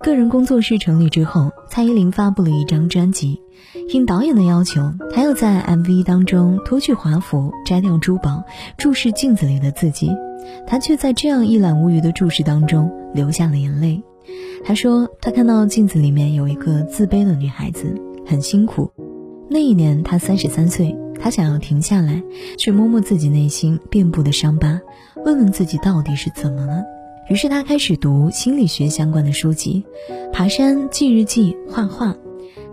个人工作室成立之后，蔡依林发布了一张专辑。应导演的要求，她又在 MV 当中脱去华服，摘掉珠宝，注视镜子里的自己。她却在这样一览无余的注视当中流下了眼泪。她说：“她看到镜子里面有一个自卑的女孩子，很辛苦。那一年她三十三岁，她想要停下来，去摸摸自己内心遍布的伤疤，问问自己到底是怎么了。”于是他开始读心理学相关的书籍，爬山、记日记、画画。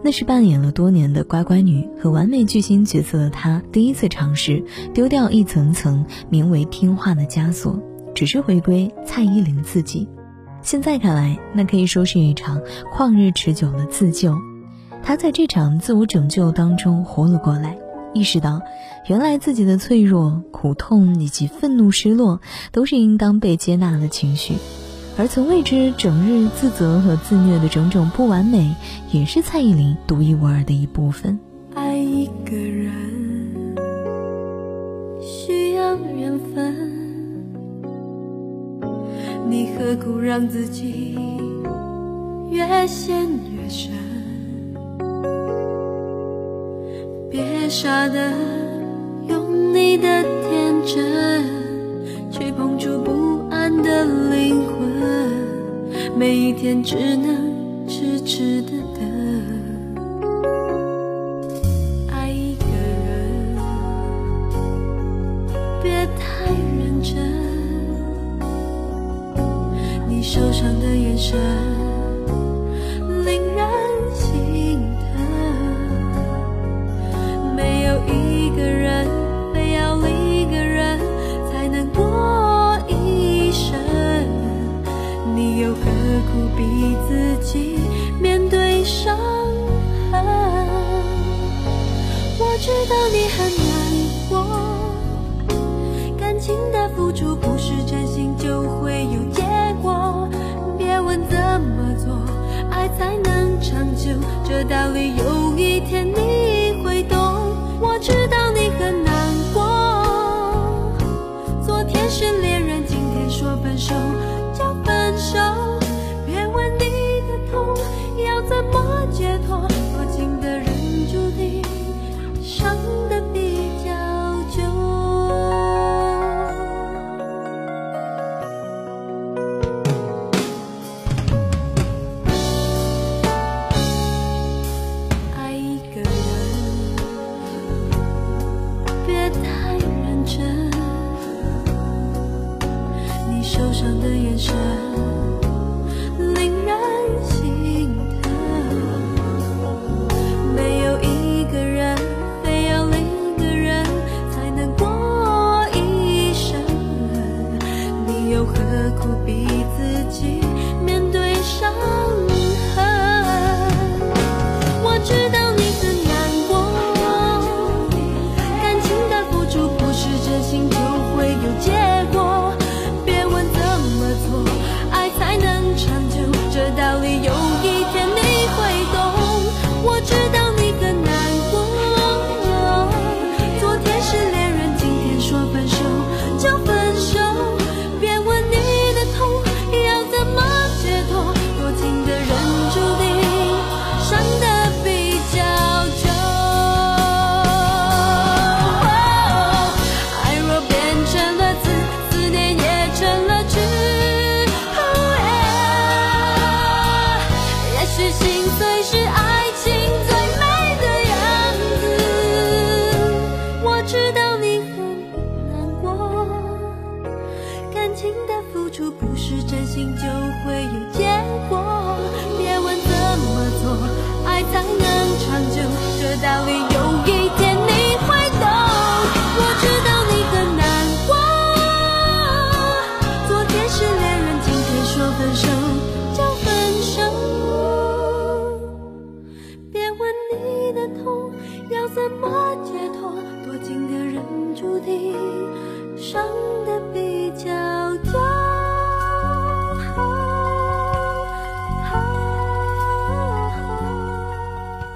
那是扮演了多年的乖乖女和完美巨星角色的她第一次尝试丢掉一层层名为听话的枷锁，只是回归蔡依林自己。现在看来，那可以说是一场旷日持久的自救。她在这场自我拯救当中活了过来。意识到，原来自己的脆弱、苦痛以及愤怒、失落，都是应当被接纳的情绪，而曾为之整日自责和自虐的种种不完美，也是蔡依林独一无二的一部分。爱一个人需要缘分，你何苦让自己越陷越深？别傻的用你的天真去碰触不安的灵魂，每一天只能痴痴的等。爱一个人，别太认真，你受伤的眼神。不是真心就会有结果。别问怎么做，爱才能长久，这道理有一天受伤的眼神。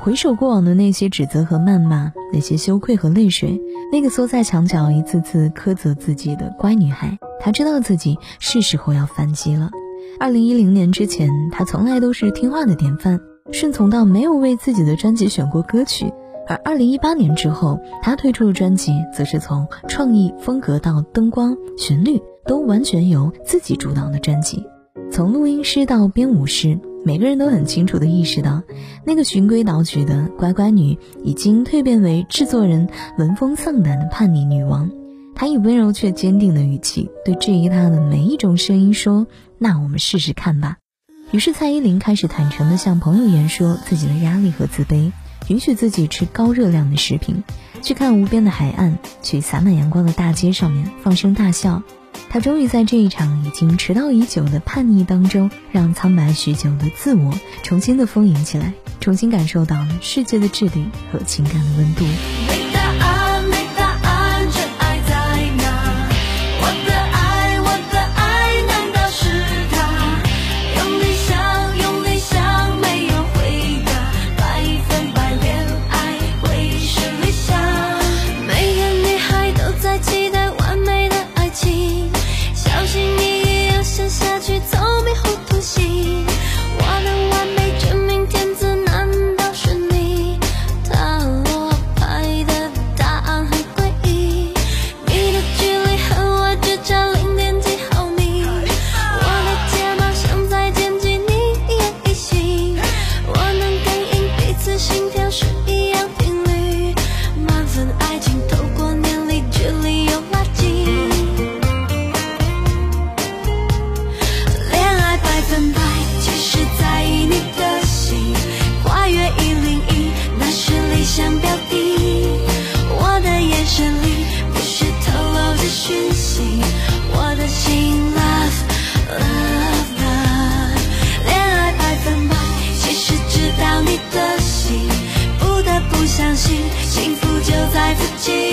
回首过往的那些指责和谩骂，那些羞愧和泪水，那个缩在墙角一次次苛责自己的乖女孩，她知道自己是时候要反击了。二零一零年之前，她从来都是听话的典范，顺从到没有为自己的专辑选过歌曲；而二零一八年之后，她推出的专辑则是从创意、风格到灯光、旋律都完全由自己主导的专辑，从录音师到编舞师。每个人都很清楚地意识到，那个循规蹈矩的乖乖女已经蜕变为制作人闻风丧胆的叛逆女王。她以温柔却坚定的语气对质疑她的每一种声音说：“那我们试试看吧。”于是蔡依林开始坦诚地向朋友言说自己的压力和自卑，允许自己吃高热量的食品，去看无边的海岸，去洒满阳光的大街上面放声大笑。他终于在这一场已经迟到已久的叛逆当中，让苍白许久的自我重新的丰盈起来，重新感受到了世界的质地和情感的温度。爱自己